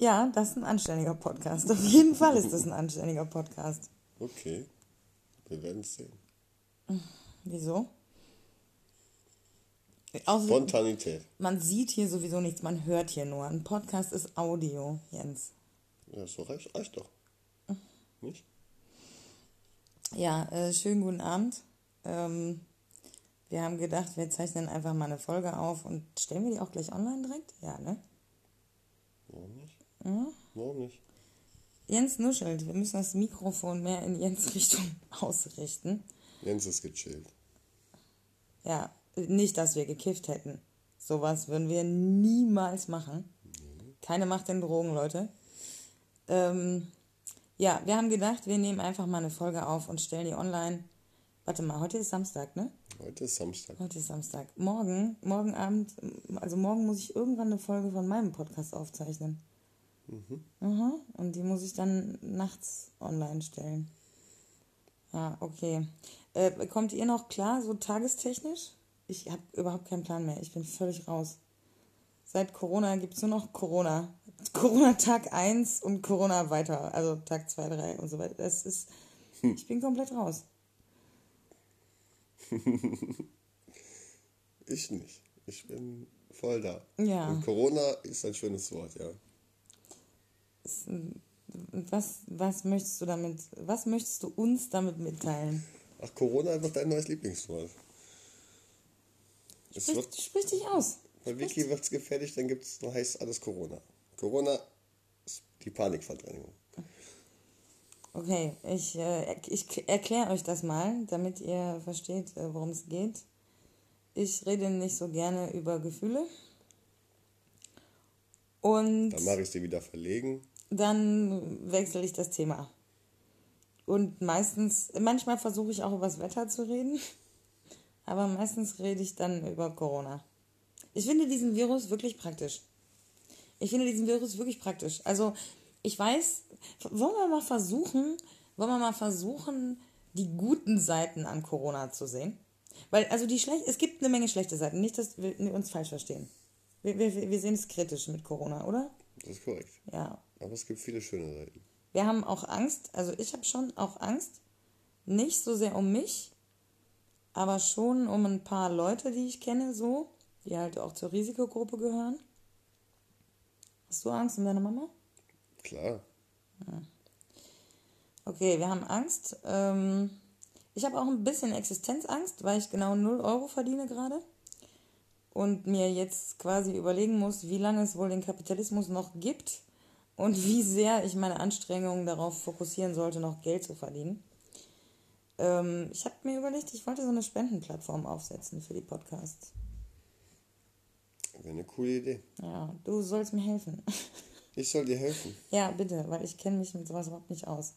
Ja, das ist ein anständiger Podcast. Auf jeden Fall ist das ein anständiger Podcast. Okay. Wir werden es sehen. Wieso? Außer, Spontanität. man sieht hier sowieso nichts, man hört hier nur. Ein Podcast ist Audio, Jens. Ja, so reicht, reicht doch. Nicht? Ja, äh, schönen guten Abend. Ähm, wir haben gedacht, wir zeichnen einfach mal eine Folge auf und stellen wir die auch gleich online direkt? Ja, ne? Warum nicht? Mhm. Warum nicht? Jens nuschelt. Wir müssen das Mikrofon mehr in Jens Richtung ausrichten. Jens ist gechillt. Ja, nicht, dass wir gekifft hätten. Sowas würden wir niemals machen. Keine Macht den Drogen, Leute. Ähm, ja, wir haben gedacht, wir nehmen einfach mal eine Folge auf und stellen die online. Warte mal, heute ist Samstag, ne? Heute ist Samstag. Heute ist Samstag. Morgen, morgen Abend, also morgen muss ich irgendwann eine Folge von meinem Podcast aufzeichnen. Mhm. Und die muss ich dann nachts online stellen. Ja, okay. Äh, kommt ihr noch klar, so tagestechnisch? Ich habe überhaupt keinen Plan mehr. Ich bin völlig raus. Seit Corona gibt es nur noch Corona. Corona Tag 1 und Corona weiter. Also Tag 2, 3 und so weiter. Das ist. Ich bin komplett raus. Ich nicht. Ich bin voll da. Ja. Und Corona ist ein schönes Wort, ja. Was, was möchtest du damit, was möchtest du uns damit mitteilen? Ach, Corona wird dein neues Lieblingswort. Es Sprich, wird, sprich dich aus. bei Wiki wird es gefährlich, dann gibt es, heißt alles Corona. Corona ist die Panikverdrängung. Okay, ich, äh, ich erkläre euch das mal, damit ihr versteht, äh, worum es geht. Ich rede nicht so gerne über Gefühle. Und Dann mache ich sie wieder verlegen. dann wechsle ich das Thema. Und meistens, manchmal versuche ich auch über das Wetter zu reden, aber meistens rede ich dann über Corona. Ich finde diesen Virus wirklich praktisch. Ich finde diesen Virus wirklich praktisch. Also, ich weiß, wollen wir mal versuchen, wollen wir mal versuchen, die guten Seiten an Corona zu sehen? Weil, also die schlecht, es gibt eine Menge schlechte Seiten, nicht, dass wir uns falsch verstehen. Wir, wir, wir sehen es kritisch mit Corona, oder? Das ist korrekt. Ja, Aber es gibt viele schöne Seiten. wir haben auch Angst, also ich habe schon auch Angst, nicht so sehr um mich, aber schon um ein paar Leute, die ich kenne, so, die halt auch zur Risikogruppe gehören. Hast du Angst um deine Mama? Klar. Okay, wir haben Angst. Ähm, ich habe auch ein bisschen Existenzangst, weil ich genau 0 Euro verdiene gerade. Und mir jetzt quasi überlegen muss, wie lange es wohl den Kapitalismus noch gibt und wie sehr ich meine Anstrengungen darauf fokussieren sollte, noch Geld zu verdienen. Ähm, ich habe mir überlegt, ich wollte so eine Spendenplattform aufsetzen für die Podcasts. Wäre eine coole Idee. Ja, du sollst mir helfen. Ich soll dir helfen. ja, bitte, weil ich kenne mich mit sowas überhaupt nicht aus.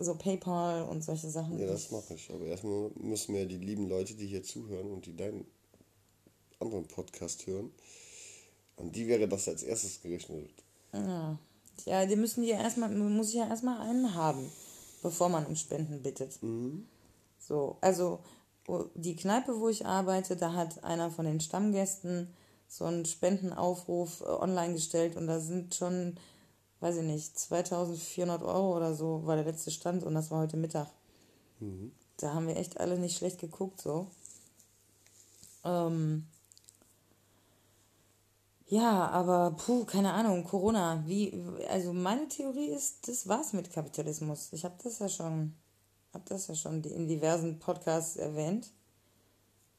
So PayPal und solche Sachen. Ja, das mache ich. Aber erstmal müssen wir die lieben Leute, die hier zuhören und die deinen anderen Podcast hören, an die wäre das als erstes gerechnet. Ja, ja die müssen die ja erstmal, muss ja erstmal einen haben, bevor man um Spenden bittet. So, also die Kneipe, wo ich arbeite, da hat einer von den Stammgästen so einen Spendenaufruf äh, online gestellt und da sind schon, weiß ich nicht, 2400 Euro oder so war der letzte Stand und das war heute Mittag. Da haben wir echt alle nicht schlecht geguckt, so. Ähm, ja, aber puh, keine Ahnung, Corona, wie, also meine Theorie ist, das war's mit Kapitalismus. Ich habe das ja schon, habe das ja schon in diversen Podcasts erwähnt.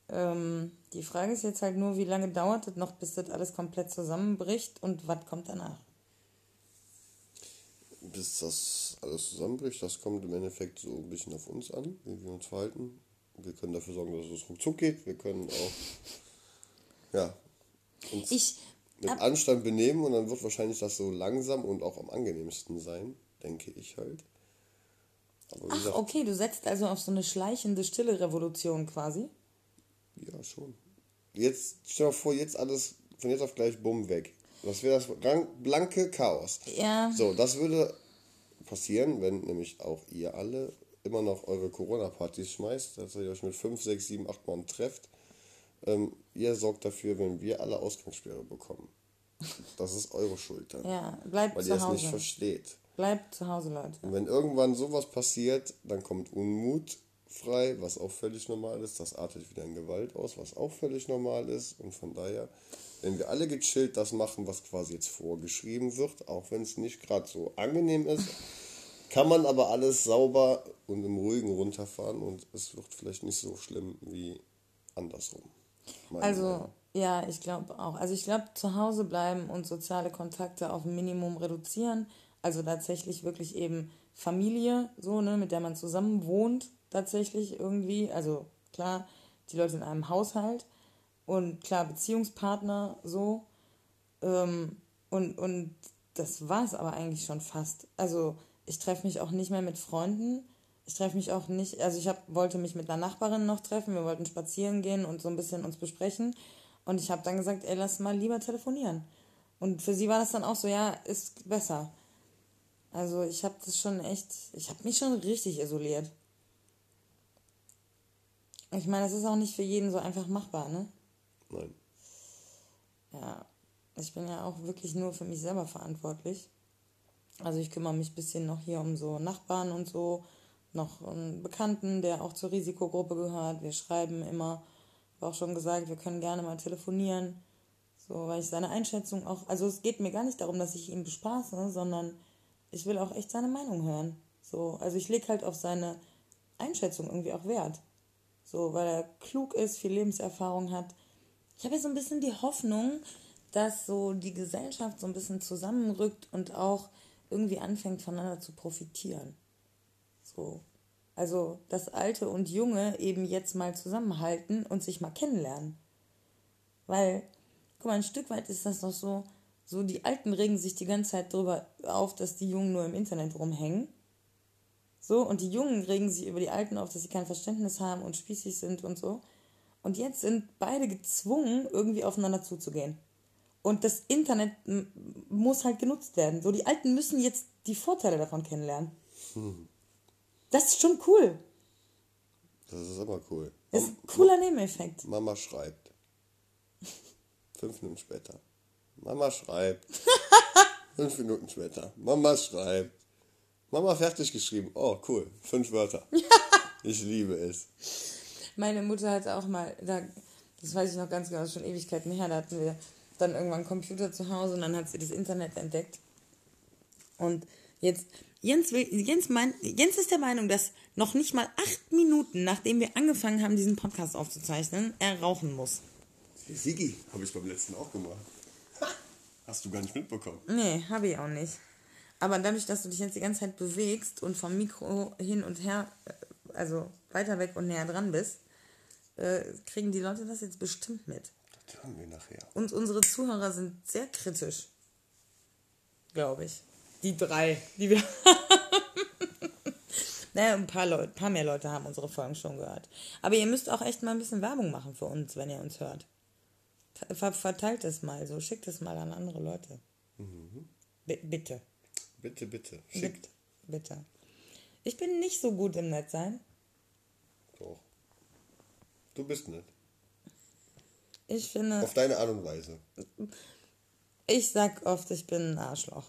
Ähm, die Frage ist jetzt halt nur, wie lange dauert es noch, bis das alles komplett zusammenbricht und was kommt danach? Bis das alles zusammenbricht, das kommt im Endeffekt so ein bisschen auf uns an, wie wir uns verhalten. Wir können dafür sorgen, dass es ruckzuck geht. Wir können auch ja, uns Ich, mit Anstand benehmen und dann wird wahrscheinlich das so langsam und auch am angenehmsten sein, denke ich halt. Ach, gesagt, okay, du setzt also auf so eine schleichende, stille Revolution quasi. ja schon. Jetzt, stell dir vor, jetzt alles von jetzt auf gleich bumm weg. Das wäre das blanke Chaos. Ja. So, das würde passieren, wenn nämlich auch ihr alle immer noch eure Corona-Partys schmeißt, dass ihr euch mit 5, 6, 7, 8 Mann trefft. Ähm, ihr sorgt dafür, wenn wir alle Ausgangssperre bekommen. Das ist eure Schuld dann. Ja, bleibt weil zu ihr es Hause. nicht versteht. Bleibt zu Hause, Leute. Und wenn irgendwann sowas passiert, dann kommt Unmut frei, was auch völlig normal ist. Das artet wieder in Gewalt aus, was auch völlig normal ist. Und von daher, wenn wir alle gechillt das machen, was quasi jetzt vorgeschrieben wird, auch wenn es nicht gerade so angenehm ist, kann man aber alles sauber und im Ruhigen runterfahren und es wird vielleicht nicht so schlimm wie andersrum. Meine Also, ja, ich glaube auch. Also ich glaube, zu Hause bleiben und soziale Kontakte auf ein Minimum reduzieren. Also tatsächlich wirklich eben Familie, so, ne, mit der man zusammen wohnt, tatsächlich irgendwie. Also klar, die Leute in einem Haushalt und klar, Beziehungspartner, so. Ähm, und, und das war es aber eigentlich schon fast. Also ich treffe mich auch nicht mehr mit Freunden. Ich treffe mich auch nicht, also ich hab, wollte mich mit einer Nachbarin noch treffen. Wir wollten spazieren gehen und so ein bisschen uns besprechen. Und ich habe dann gesagt, ey, lass mal lieber telefonieren. Und für sie war das dann auch so, ja, ist besser. Also ich habe das schon echt, ich habe mich schon richtig isoliert. Ich meine, das ist auch nicht für jeden so einfach machbar, ne? Nein. Ja, ich bin ja auch wirklich nur für mich selber verantwortlich. Also ich kümmere mich ein bisschen noch hier um so Nachbarn und so, noch einen Bekannten, der auch zur Risikogruppe gehört. Wir schreiben immer, habe auch schon gesagt, wir können gerne mal telefonieren. So, weil ich seine Einschätzung auch, also es geht mir gar nicht darum, dass ich ihn bespaße, sondern ich will auch echt seine Meinung hören. So, also ich lege halt auf seine Einschätzung irgendwie auch Wert. So, weil er klug ist, viel Lebenserfahrung hat. Ich habe jetzt so ein bisschen die Hoffnung, dass so die Gesellschaft so ein bisschen zusammenrückt und auch irgendwie anfängt voneinander zu profitieren. So. Also, dass Alte und Junge eben jetzt mal zusammenhalten und sich mal kennenlernen. Weil, guck mal, ein Stück weit ist das doch so, so die Alten regen sich die ganze Zeit darüber auf, dass die Jungen nur im Internet rumhängen. So, und die Jungen regen sich über die Alten auf, dass sie kein Verständnis haben und spießig sind und so. Und jetzt sind beide gezwungen, irgendwie aufeinander zuzugehen. Und das Internet muss halt genutzt werden. So, die Alten müssen jetzt die Vorteile davon kennenlernen. Das ist schon cool. Das ist aber cool. Das ist ein cooler Nebeneffekt. Mama schreibt. Fünf Minuten später. Mama schreibt. Fünf Minuten später. Mama schreibt. Mama fertig geschrieben. Oh, cool. Fünf Wörter. Ich liebe es. Meine Mutter hatte auch mal, da, das weiß ich noch ganz genau, schon Ewigkeiten her, da hatten wir dann irgendwann einen Computer zu Hause und dann hat sie das Internet entdeckt. Und jetzt, Jens, will, Jens, mein, Jens ist der Meinung, dass noch nicht mal acht Minuten, nachdem wir angefangen haben, diesen Podcast aufzuzeichnen, er rauchen muss. Sigi, habe ich beim letzten auch gemacht. Hast du gar nicht mitbekommen. Nee, habe ich auch nicht. Aber dadurch, dass du dich jetzt die ganze Zeit bewegst und vom Mikro hin und her, äh, also weiter weg und näher dran bist, äh, kriegen die Leute das jetzt bestimmt mit. Das hören wir nachher. Und unsere Zuhörer sind sehr kritisch. Glaube ich. Die drei, die wir Naja, ein paar, Leute, paar mehr Leute haben unsere Folgen schon gehört. Aber ihr müsst auch echt mal ein bisschen Werbung machen für uns, wenn ihr uns hört. Ver verteilt es mal so, schickt es mal an andere Leute. B bitte. Bitte, bitte. Bitte. Schickt. Bitte. Ich bin nicht so gut im Netz sein. Doch. Du bist nett. Ich finde, Auf deine Art und Weise. ich sag oft, ich bin ein Arschloch.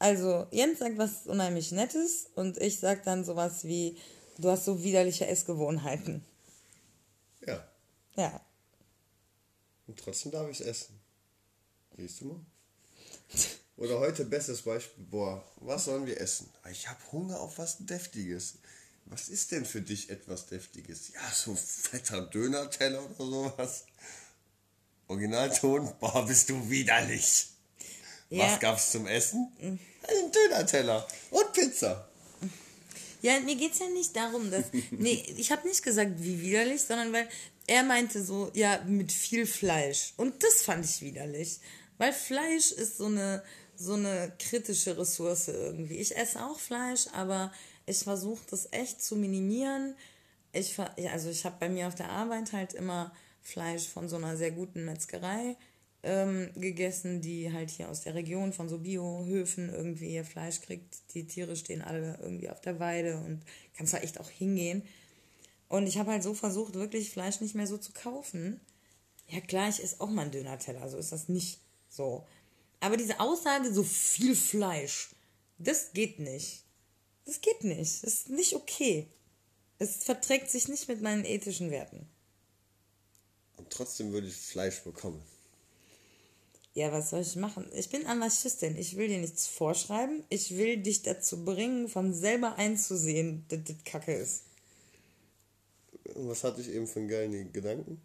Also, Jens sagt was unheimlich Nettes und ich sag dann sowas wie, du hast so widerliche Essgewohnheiten. Ja. Ja. Und trotzdem darf ich es essen. Siehst du mal? Oder heute bestes Beispiel. Boah, was sollen wir essen? Ich habe Hunger auf was Deftiges. Was ist denn für dich etwas Deftiges? Ja, so fetter Döner-Teller oder sowas. Originalton, boah, bist du widerlich. Ja. Was gab's zum Essen? Einen Döner-Teller und Pizza. Ja, mir geht's ja nicht darum, dass. Nee, ich habe nicht gesagt, wie widerlich, sondern weil er meinte so, ja, mit viel Fleisch. Und das fand ich widerlich. Weil Fleisch ist so eine, so eine kritische Ressource irgendwie. Ich esse auch Fleisch, aber ich versuche das echt zu minimieren. Ich, also ich habe bei mir auf der Arbeit halt immer Fleisch von so einer sehr guten Metzgerei ähm, gegessen, die halt hier aus der Region von so Biohöfen irgendwie ihr Fleisch kriegt. Die Tiere stehen alle irgendwie auf der Weide und kannst da echt auch hingehen. Und ich habe halt so versucht, wirklich Fleisch nicht mehr so zu kaufen. Ja klar, ich esse auch mal einen Döner-Teller, so ist das nicht. So. Aber diese Aussage, so viel Fleisch, das geht nicht. Das geht nicht. Das ist nicht okay. Es verträgt sich nicht mit meinen ethischen Werten. Und trotzdem würde ich Fleisch bekommen. Ja, was soll ich machen? Ich bin Anarchistin. Ich will dir nichts vorschreiben. Ich will dich dazu bringen, von selber einzusehen, dass das Kacke ist. Was hatte ich eben für einen geilen Gedanken?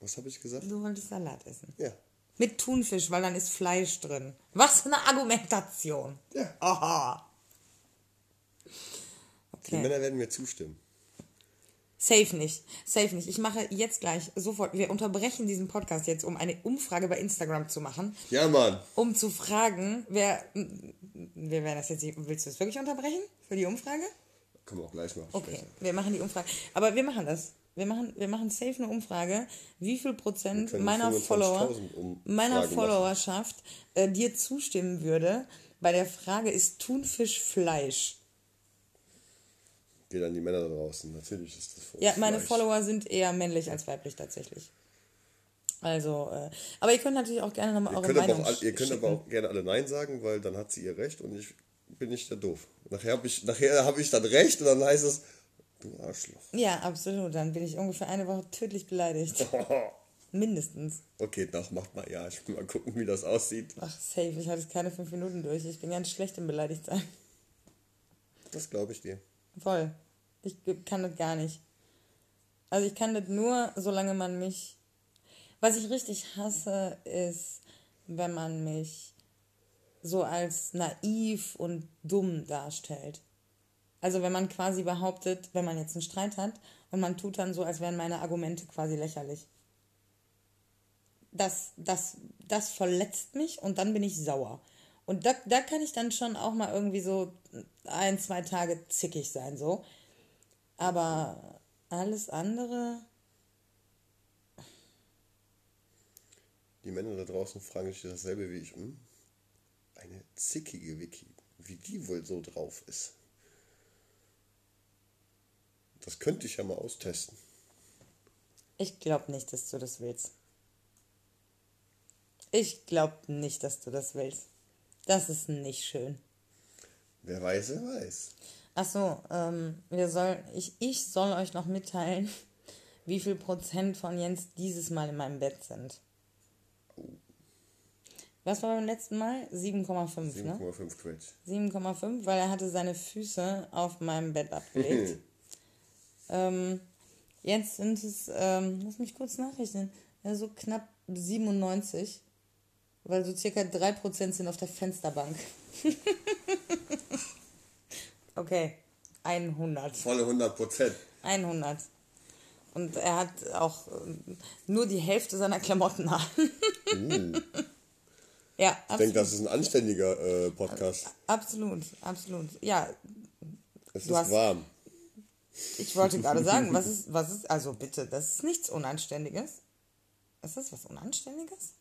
Was habe ich gesagt? Du wolltest Salat essen. Ja. Mit Thunfisch, weil dann ist Fleisch drin. Was für eine Argumentation. Ja. Aha. Die Männer werden mir zustimmen. Safe nicht. Safe nicht. Ich mache jetzt gleich sofort, wir unterbrechen diesen Podcast jetzt, um eine Umfrage bei Instagram zu machen. Ja, Mann. Um zu fragen, wer, wir werden das jetzt, willst du es wirklich unterbrechen für die Umfrage? Können wir auch gleich machen. Okay, wir machen die Umfrage. Aber wir machen das. Wir machen, wir machen safe eine Umfrage, wie viel Prozent meiner 25.000 Follower, meiner. Followerschaft äh, dir zustimmen würde bei der Frage, ist Thunfisch Fleisch? Geht an die Männer da draußen. Natürlich ist das Ja, meine Fleisch. Follower sind eher männlich als weiblich tatsächlich. Also, äh, aber ihr könnt natürlich auch gerne nochmal eure könnt, aber Meinung auch, all- ihr könnt aber auch gerne alle Nein sagen, weil dann hat sie ihr Recht und ich bin nicht der Doof. Nachher habe ich, nachher hab ich dann Recht und dann heißt es, du Arschloch. Ja, absolut. Dann bin ich ungefähr eine Woche tödlich beleidigt. Mindestens. Okay, nach macht mal ja. Ich will mal gucken, wie das aussieht. Ach, safe. Ich halte es keine fünf Minuten durch. Ich bin ganz schlecht im Beleidigtsein. Das glaube ich dir. Voll. Ich kann das gar nicht. Also ich kann das nur, solange man mich. Was ich richtig hasse, ist, wenn man mich so als naiv und dumm darstellt. Also wenn man quasi behauptet, wenn man jetzt einen Streit hat und man tut dann so, als wären meine Argumente quasi lächerlich. Das, das, das verletzt mich und dann bin ich sauer. Und da, da kann ich dann schon auch mal irgendwie so ein, zwei Tage zickig sein, so. Aber alles andere, Die Männer da draußen fragen sich dasselbe wie ich. Hm? Eine zickige Vicky. Wie die wohl so drauf ist. Das könnte ich ja mal austesten. ich glaube nicht, dass du das willst. Ich glaube nicht, dass du das willst. Das ist nicht schön. Wer weiß, wer weiß. Ach so, ähm, wir soll, ich, ich soll euch noch mitteilen, wie viel Prozent von Jens dieses Mal in meinem Bett sind. Was war beim letzten Mal? 7,5, ne? 7,5 Quetsch. 7,5, weil er hatte seine Füße auf meinem Bett abgelegt. ähm, jetzt sind es, ähm, lass mich kurz nachrechnen, ja, so knapp 97, weil so circa 3% sind auf der Fensterbank. okay, 100. Volle 100 Prozent. 100. Und er hat auch ähm, nur die Hälfte seiner Klamotten an. ja, Ich denke, absolut. das ist ein anständiger äh, Podcast. Absolut, absolut. Ja, Es ist hast- warm. Ich wollte gerade sagen, was ist, was ist, also bitte, das ist nichts Unanständiges. Ist das was Unanständiges?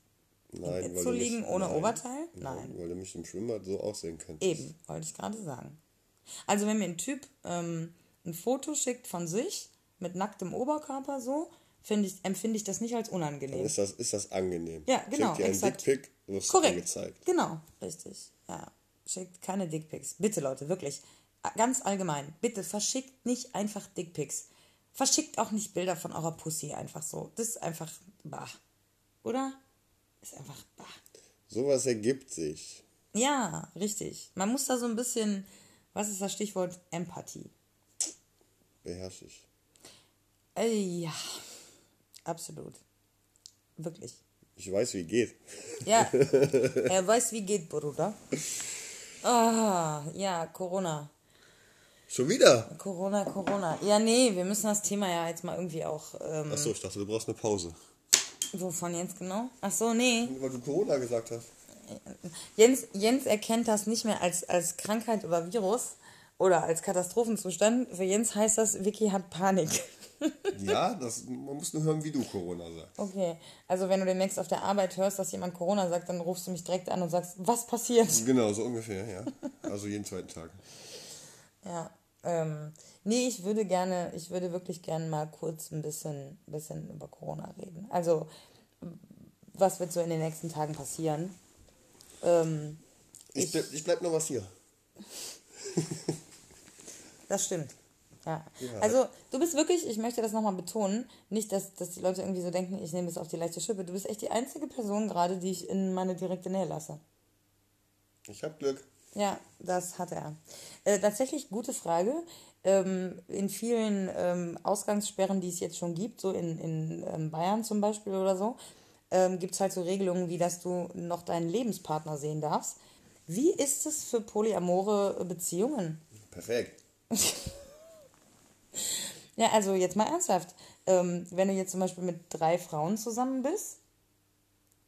Nein, Bett weil zu du mich- liegen ohne nein, Oberteil? Nein. Weil du mich im Schwimmbad so aussehen könntest. Eben, wollte ich gerade sagen. Also wenn mir ein Typ ähm, ein Foto schickt von sich mit nacktem Oberkörper so, ich, empfinde ich das nicht als Dann unangenehm. ist das, ist das angenehm. Ja, genau, Schickt dir einen exakt. Dickpick, wirst Korrekt. angezeigt. Genau, richtig. Ja. Schickt keine Dickpics. Bitte, Leute, wirklich. Ganz allgemein. Bitte verschickt nicht einfach Dickpics. Verschickt auch nicht Bilder von eurer Pussy einfach so. Das ist einfach bah. Oder? Ist einfach bah. Sowas ergibt sich. Ja, richtig. Man muss da so ein bisschen, was ist das Stichwort? Empathie. Beherrsche ich. Äh, ja, absolut. Wirklich. Ich weiß, wie geht. Ja, er weiß, wie geht, Bruder. Ah, ja, Corona. Schon wieder? Corona, Corona. Ja, nee, wir müssen das Thema ja jetzt mal irgendwie auch. Ähm, Achso, ich dachte, du brauchst eine Pause. Wovon jetzt genau? Ach so, nee. Weil du Corona gesagt hast. Jens, Jens erkennt das nicht mehr als, als Krankheit oder Virus oder als Katastrophenzustand. Für Jens heißt das, Vicky hat Panik. Ja, das, man muss nur hören, wie du Corona sagst. Okay, also wenn du demnächst auf der Arbeit hörst, dass jemand Corona sagt, dann rufst du mich direkt an und sagst, was passiert? Genau, so ungefähr, ja. Also jeden zweiten Tag. Ja, ähm, nee, ich würde gerne, ich würde wirklich gerne mal kurz ein bisschen, bisschen über Corona reden. Also, was wird so in den nächsten Tagen passieren. Ähm, ich, ich, bleib, ich bleib noch was hier. das stimmt. Ja. ja. Also du bist wirklich, ich möchte das nochmal betonen, nicht, dass, dass die Leute irgendwie so denken, ich nehme das auf die leichte Schippe. Du bist echt die einzige Person gerade, die ich in meine direkte Nähe lasse. Ich hab Glück. Ja, das hat er. Äh, tatsächlich gute Frage. Ähm, in vielen ähm, Ausgangssperren, die es jetzt schon gibt, so in, in ähm, Bayern zum Beispiel oder so, ähm, gibt es halt so Regelungen, wie dass du noch deinen Lebenspartner sehen darfst. Wie ist es für polyamore Beziehungen? Perfekt. ja, also jetzt mal ernsthaft. Ähm, wenn du jetzt zum Beispiel mit drei Frauen zusammen bist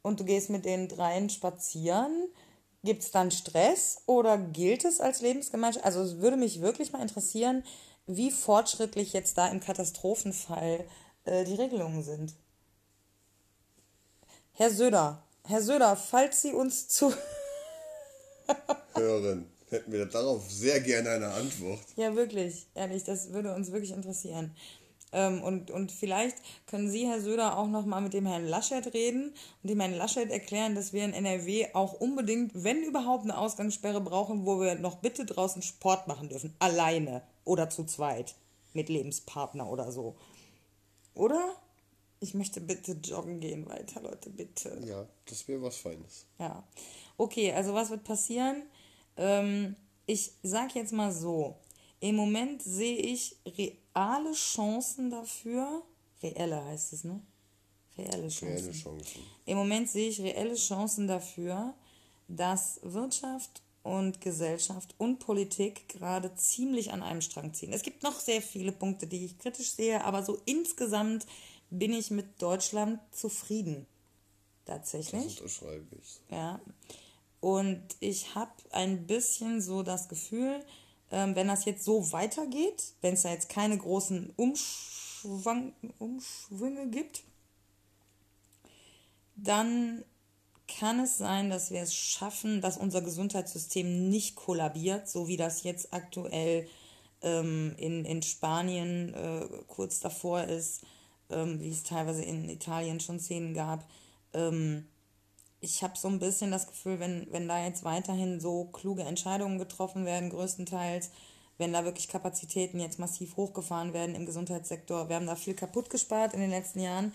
und du gehst mit den dreien spazieren, Gibt es dann Stress oder gilt es als Lebensgemeinschaft? Also es würde mich wirklich mal interessieren, wie fortschrittlich jetzt da im Katastrophenfall äh, die Regelungen sind. Herr Söder, Herr Söder, falls Sie uns zu hören, hätten wir darauf sehr gerne eine Antwort. Ja, wirklich, ehrlich, das würde uns wirklich interessieren. Ähm, und, und vielleicht können Sie, Herr Söder, auch noch mal mit dem Herrn Laschet reden und dem Herrn Laschet erklären, dass wir in NRW auch unbedingt, wenn überhaupt, eine Ausgangssperre brauchen, wo wir noch bitte draußen Sport machen dürfen. Alleine oder zu zweit. Mit Lebenspartner oder so. Oder? Ich möchte bitte joggen gehen weiter, Leute, bitte. Ja, das wäre was Feines. Ja. Okay, also was wird passieren? Ähm, ich sag jetzt mal so. Im Moment sehe ich reale Chancen dafür. Reelle heißt es, ne? Reelle Chancen. Reelle Chancen. Im Moment sehe ich reelle Chancen dafür, dass Wirtschaft und Gesellschaft und Politik gerade ziemlich an einem Strang ziehen. Es gibt noch sehr viele Punkte, die ich kritisch sehe, aber so insgesamt bin ich mit Deutschland zufrieden. Tatsächlich. Das unterschreibe ich. Ja. Und ich habe ein bisschen so das Gefühl, ähm, wenn das jetzt so weitergeht, wenn es da jetzt keine großen Umschwang, Umschwünge gibt, dann kann es sein, dass wir es schaffen, dass unser Gesundheitssystem nicht kollabiert, so wie das jetzt aktuell ähm, in, in Spanien äh, kurz davor ist, ähm, wie es teilweise in Italien schon Szenen gab. Ähm, ich habe so ein bisschen das Gefühl, wenn, wenn da jetzt weiterhin so kluge Entscheidungen getroffen werden, größtenteils, wenn da wirklich Kapazitäten jetzt massiv hochgefahren werden im Gesundheitssektor, wir haben da viel kaputt gespart in den letzten Jahren,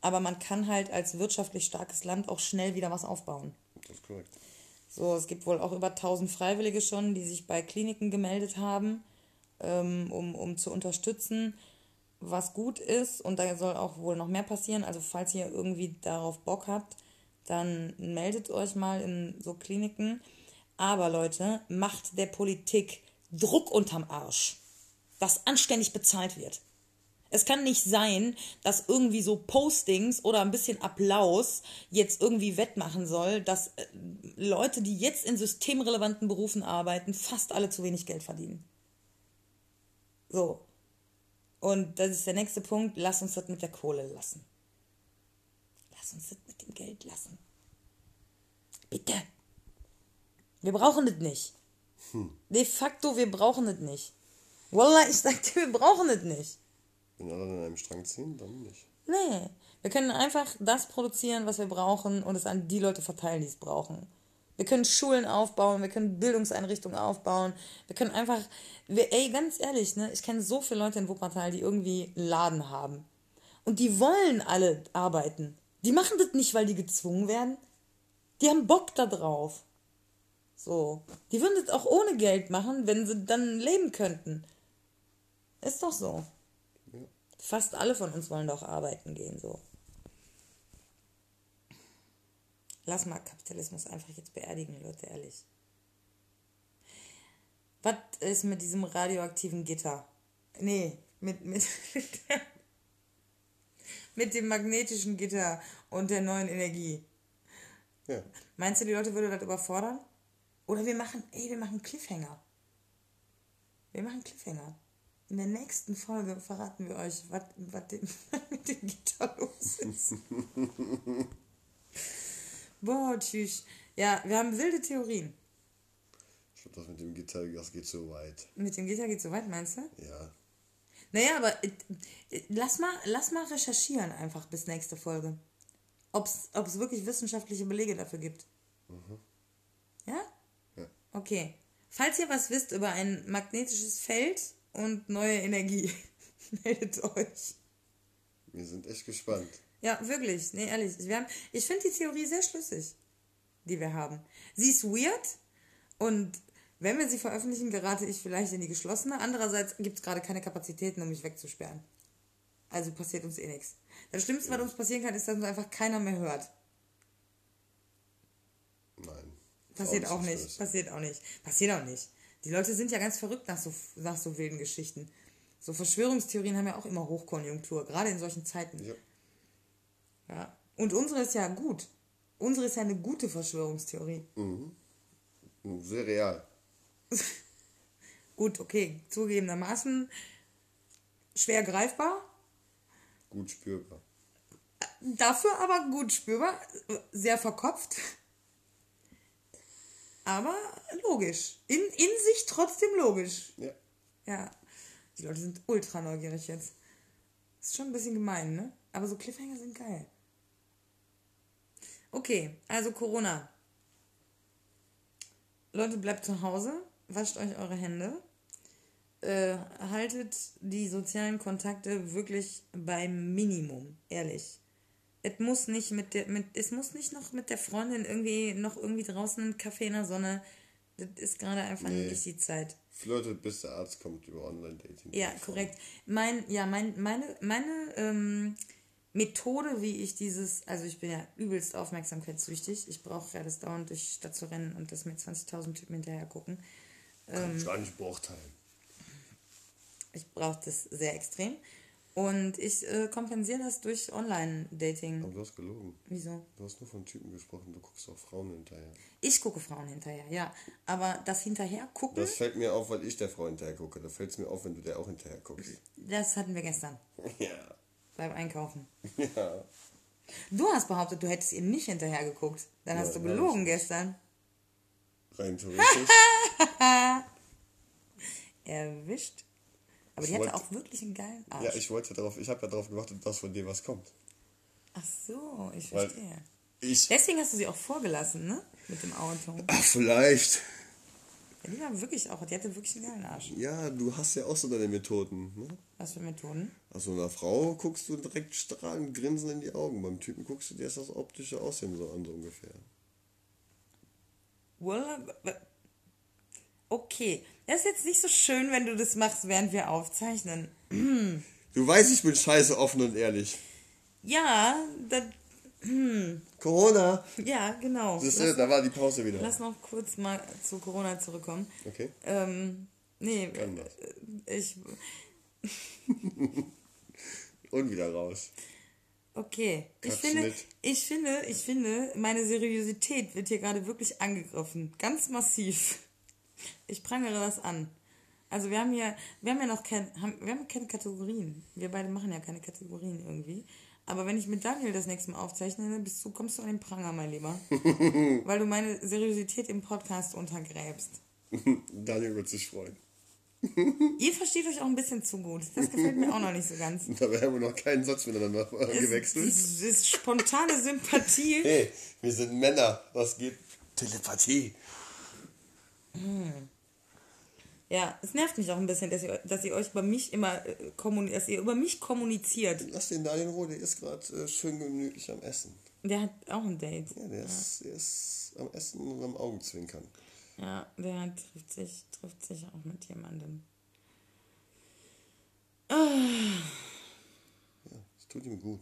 aber man kann halt als wirtschaftlich starkes Land auch schnell wieder was aufbauen. Das ist korrekt. So, es gibt wohl auch über 1000 Freiwillige schon, die sich bei Kliniken gemeldet haben, ähm, um, um zu unterstützen, was gut ist. Und da soll auch wohl noch mehr passieren. Also falls ihr irgendwie darauf Bock habt, dann meldet euch mal in so Kliniken. Aber Leute, macht der Politik Druck unterm Arsch, dass anständig bezahlt wird. Es kann nicht sein, dass irgendwie so Postings oder ein bisschen Applaus jetzt irgendwie wettmachen soll, dass äh, Leute, die jetzt in systemrelevanten Berufen arbeiten, fast alle zu wenig Geld verdienen. So. Und das ist der nächste Punkt. Lass uns das mit der Kohle lassen. Lass uns das mit dem Geld lassen. Bitte. Wir brauchen das nicht. Hm. De facto, wir brauchen es nicht. Wallah, ich sag dir, wir brauchen es nicht. Wenn alle an einem Strang ziehen, dann nicht. Nee. Wir können einfach das produzieren, was wir brauchen und es an die Leute verteilen, die es brauchen. Wir können Schulen aufbauen, wir können Bildungseinrichtungen aufbauen. Wir können einfach, wir, ey, ganz ehrlich, ne, ich kenne so viele Leute in Wuppertal, die irgendwie einen Laden haben. Und die wollen alle arbeiten. Die machen das nicht, weil die gezwungen werden. Die haben Bock da drauf. So. Die würden das auch ohne Geld machen, wenn sie dann leben könnten. Ist doch so. Ja. Fast alle von uns wollen doch arbeiten gehen, so. Lass mal Kapitalismus einfach jetzt beerdigen, Leute, ehrlich. Was ist mit diesem radioaktiven Gitter? Nee, mit, mit, mit dem magnetischen Gitter und der neuen Energie. Ja. Meinst du, die Leute würden das überfordern? Oder wir machen, ey, wir machen Cliffhanger. Wir machen Cliffhanger. In der nächsten Folge verraten wir euch, was mit dem Gitter los ist. Boah, tschüss. Ja, wir haben wilde Theorien. Ich glaube, das mit dem Gitter, das geht so weit. Mit dem Gitter geht so weit, meinst du? Ja. Naja, aber äh, lass, mal, lass mal recherchieren einfach bis nächste Folge. ob es wirklich wissenschaftliche Belege dafür gibt. Ja? Ja. Okay. Falls ihr was wisst über ein magnetisches Feld und neue Energie, meldet euch. Wir sind echt gespannt. Ja, wirklich. Nee, ehrlich. Wir haben, ich finde die Theorie sehr schlüssig, die wir haben. Sie ist weird und wenn wir sie veröffentlichen, gerate ich vielleicht in die geschlossene. Andererseits gibt es gerade keine Kapazitäten, um mich wegzusperren. Also passiert uns eh nichts. Das Schlimmste, was uns passieren kann, ist, dass uns einfach keiner mehr hört. Nein. Passiert auch nicht. das. Passiert auch nicht. Passiert auch nicht. Die Leute sind ja ganz verrückt nach so, nach so wilden Geschichten. So Verschwörungstheorien haben ja auch immer Hochkonjunktur, gerade in solchen Zeiten. Ja. Ja. Und unsere ist ja gut. Unsere ist ja eine gute Verschwörungstheorie. Sehr real. Gut, okay, zugegebenermaßen schwer greifbar, Gut spürbar. dafür aber gut spürbar, sehr verkopft, aber logisch. In, in sich trotzdem logisch. Ja. Ja, die Leute sind ultra neugierig jetzt. Ist schon ein bisschen gemein, ne? Aber so Cliffhanger sind geil. Okay, also Corona. Leute, bleibt zu Hause, wascht euch eure Hände, äh, haltet die sozialen Kontakte wirklich beim Minimum, ehrlich. Es muss nicht mit der, mit, es muss nicht noch mit der Freundin irgendwie noch irgendwie draußen einen Kaffee in der Sonne. Das ist gerade einfach Nee. nicht die Zeit. Flirtet, bis der Arzt kommt über Online-Dating. Ja, korrekt. Mein, ja, mein, meine, meine ähm, Methode, wie ich dieses, also ich bin ja übelst aufmerksamkeitssüchtig. Ich brauche ja das dauernd durch Stadt zu rennen und dass mir 20.000 Typen hinterher gucken. Kann ich gar nicht beurteilen. Ich brauche das sehr extrem. Und ich äh, kompensiere das durch Online-Dating. Aber du hast gelogen. Wieso? Du hast nur von Typen gesprochen, du guckst auch Frauen hinterher. Ich gucke Frauen hinterher, ja. Aber das hinterher gucken, Das fällt mir auf, weil ich der Frau hinterher gucke. Da fällt es mir auf, wenn du der auch hinterher guckst. das hatten wir gestern Ja. beim Einkaufen. Ja. Du hast behauptet, du hättest ihr nicht hinterher geguckt. Dann hast Nein, du gelogen gestern. Rein theoretisch. Erwischt. Aber Ich die hatte auch wirklich einen geilen Arsch. ja, ich wollte darauf, ich habe ja darauf gewartet, dass von dir was kommt. Ach so, ich Weil- verstehe. Ich. Deswegen hast du sie auch vorgelassen, ne? Mit dem Auto. Ach, vielleicht. Ja, die war wirklich auch, die hatte wirklich einen geilen Arsch. Ja, du hast ja auch so deine Methoden. Ne? Was für Methoden? Also einer Frau guckst du direkt strahlend grinsen in die Augen. Beim Typen guckst du dir erst das optische Aussehen so an, so ungefähr. Well, äh, okay. Das ist jetzt nicht so schön, wenn du das machst, während wir aufzeichnen. Du weißt, ich bin scheiße offen und ehrlich. Ja, das, Corona. ja, genau. Siehst du, da war die Pause wieder. lass noch kurz mal zu Corona zurückkommen. Okay. Ähm, nee, Kann das. äh, ich, Und wieder raus. Okay, ich finde, ich finde, ich finde, meine Seriosität wird hier gerade wirklich angegriffen. Ganz massiv. Ich prangere das an. Also wir haben hier, wir haben ja noch kein, haben, wir haben keine Kategorien. Wir beide machen ja keine Kategorien irgendwie. Aber wenn ich mit Daniel das nächste Mal aufzeichne, dann bist du, kommst du an den Pranger, mein Lieber. Weil du meine Seriosität im Podcast untergräbst. Daniel wird sich freuen. Ihr versteht euch auch ein bisschen zu gut. Das gefällt mir auch noch nicht so ganz. Dabei haben wir noch keinen Satz miteinander Es- gewechselt. Das ist spontane Sympathie. Hey, wir sind Männer. Was geht? Telepathie. Ja, es nervt mich auch ein bisschen, dass ihr, dass ihr euch über mich immer äh, dass ihr über mich kommuniziert. Lass den Daniel in Ruhe, der ist gerade äh, schön gemütlich am Essen. Der hat auch ein Date. Ja, der, Ist, der ist am Essen und am Augenzwinkern. Ja, der trifft sich, trifft sich auch mit jemandem. Es tut ihm gut.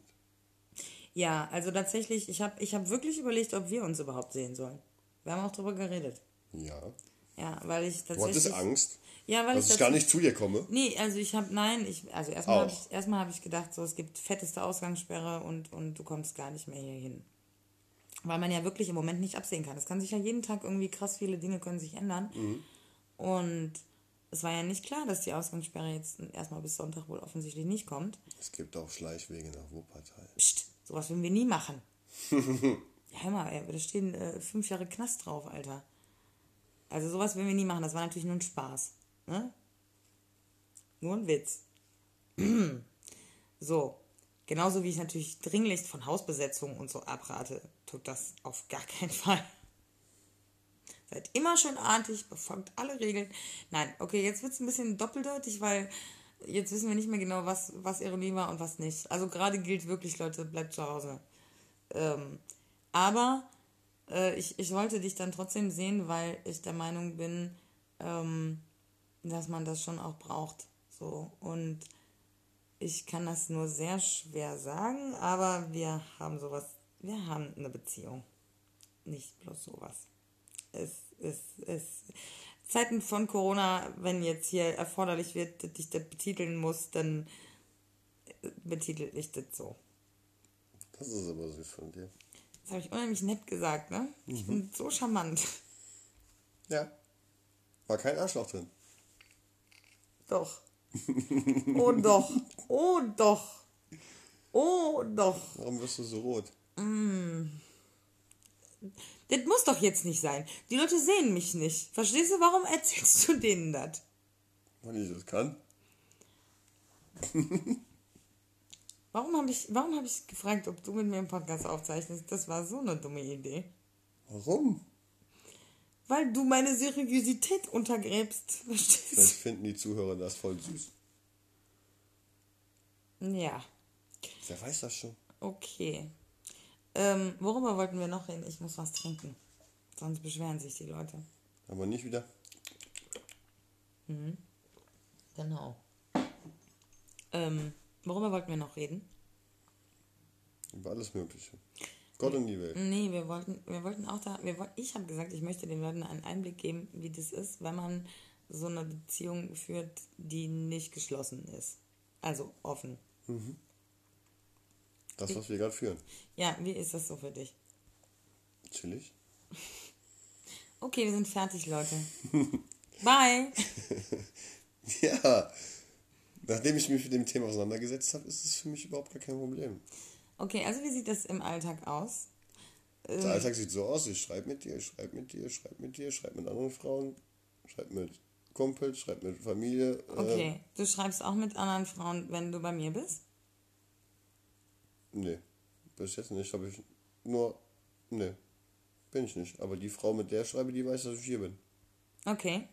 Ja, also tatsächlich, ich habe ich hab wirklich überlegt, ob wir uns überhaupt sehen sollen. Wir haben auch drüber geredet. Ja. Ja, weil ich Du tatsächlich. hattest Angst, Ja, weil dass ich ich gar nicht zu dir komme. Nee, also ich habe, nein, ich, also erstmal habe ich, erstmal hab ich gedacht, so, es gibt fetteste Ausgangssperre und, und du kommst gar nicht mehr hier hin. Weil man ja wirklich im Moment nicht absehen kann. Es kann sich ja jeden Tag irgendwie krass viele Dinge können sich ändern. Und es war ja nicht klar, dass die Ausgangssperre jetzt erstmal bis Sonntag wohl offensichtlich nicht kommt. Es gibt auch Schleichwege nach Wuppertal. Psst, sowas würden wir nie machen. ja, hör mal, ey, da stehen äh, fünf Jahre Knast drauf, Alter. Also sowas würden wir nie machen. Das war natürlich nur ein Spaß. Ne? Nur ein Witz. so. Genauso wie ich natürlich dringlich von Hausbesetzungen und so abrate, tut das auf gar keinen Fall. Seid immer schön artig, befolgt alle Regeln. Nein, okay, jetzt wird es ein bisschen doppeldeutig, weil jetzt wissen wir nicht mehr genau, was, was Ironie war und was nicht. Also gerade gilt wirklich, Leute, bleibt zu Hause. Ähm, aber äh, ich, ich wollte dich dann trotzdem sehen, weil ich der Meinung bin, ähm, dass man das schon auch braucht. So. Und ich kann das nur sehr schwer sagen, aber wir haben sowas, wir haben eine Beziehung. Nicht bloß sowas. Es ist, es, Zeiten von Corona, wenn jetzt hier erforderlich wird, dass ich das betiteln muss, dann betitel ich das so. Das ist aber süß von dir. Das habe ich unheimlich nett gesagt, ne? Mhm. Ich bin so charmant. Ja. War kein Arschloch drin. Doch. Oh doch. Oh doch. Oh doch. Warum wirst du so rot? Mm. Das muss doch jetzt nicht sein. Die Leute sehen mich nicht. Verstehst du, warum erzählst du denen das? Weil ich das kann. warum habe ich, hab ich gefragt, ob du mit mir einen Podcast aufzeichnest? Das war so eine dumme Idee. Warum? Weil du meine Seriosität untergräbst. Verstehst du? Vielleicht finden die Zuhörer das voll süß. Ja. Wer weiß das schon? Okay. Ähm, worüber wollten wir noch reden? Ich muss was trinken. Sonst beschweren sich die Leute. Aber nicht wieder. Mhm. Genau. Ähm, worüber wollten wir noch reden? Über alles Mögliche. Gott und die Welt. Nee, wir wollten, wir wollten auch da, wir, ich habe gesagt, ich möchte den Leuten einen Einblick geben, wie das ist, wenn man so eine Beziehung führt, die nicht geschlossen ist. Also offen. Mhm. Das, was wir gerade führen. Ja, wie ist das so für dich? Chillig. Okay, wir sind fertig, Leute. Bye. ja. Nachdem ich mich mit dem Thema auseinandergesetzt habe, ist es für mich überhaupt gar kein Problem. Okay, also wie sieht das im Alltag aus? Der ähm, Alltag sieht so aus, ich schreibe mit dir, schreibe mit dir, schreibe mit dir, schreibe mit anderen Frauen, schreibe mit Kumpels, schreibe mit Familie. Äh. Okay, du schreibst auch mit anderen Frauen, wenn du bei mir bist? Nee, bis jetzt nicht. Habe ich nur. Nee, bin ich nicht. Aber die Frau, mit der ich schreibe, die weiß, dass ich hier bin. Okay.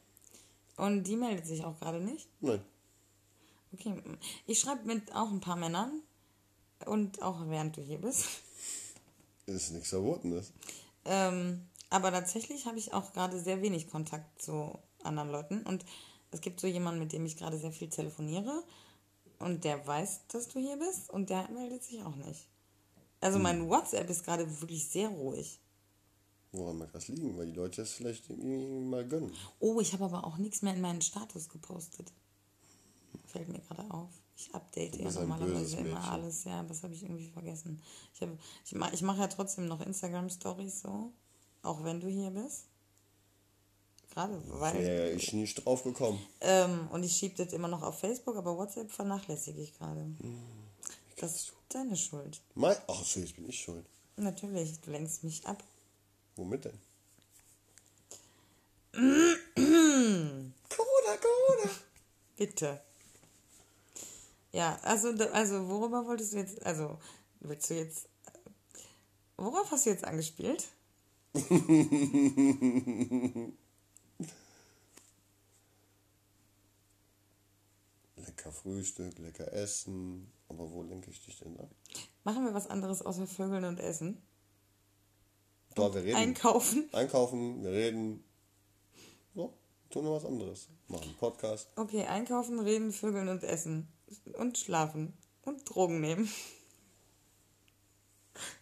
Und die meldet sich auch gerade nicht? Nein. Okay. Ich schreibe mit auch ein paar Männern. Und auch während du hier bist. Ist nichts Verbotenes. Ähm, aber tatsächlich habe ich auch gerade sehr wenig Kontakt zu anderen Leuten. Und es gibt so jemanden, mit dem ich gerade sehr viel telefoniere. Und der weiß, dass du hier bist und der meldet sich auch nicht. Also hm. mein WhatsApp ist gerade wirklich sehr ruhig. Woran mag das liegen? Weil die Leute es vielleicht irgendwie mal gönnen. Oh, ich habe aber auch nichts mehr in meinen Status gepostet. Fällt mir gerade auf. Ich update ja normalerweise immer alles. Ja, das habe ich irgendwie vergessen. Ich, ich mache ich mach ja trotzdem noch Instagram-Stories so. Auch wenn du hier bist. Gerade, weil. Ja, ich nicht drauf gekommen. Ähm, und ich schiebe das immer noch auf Facebook, aber WhatsApp vernachlässige ich gerade. Hm, das ist deine Schuld. Mein? Ach so, jetzt bin ich schuld. Natürlich, du lenkst mich ab. Womit denn? Corona, Corona. Bitte. Ja, also, also worüber wolltest du jetzt, also willst du jetzt, worauf hast du jetzt angespielt? lecker Frühstück, lecker Essen. Aber wo lenke ich dich denn ab? Machen wir was anderes außer Vögeln und Essen? Da, wir reden. Einkaufen. Einkaufen, wir reden. So, tun wir was anderes. Machen Podcast. Okay, einkaufen, reden, Vögeln und Essen. Und schlafen. Und Drogen nehmen.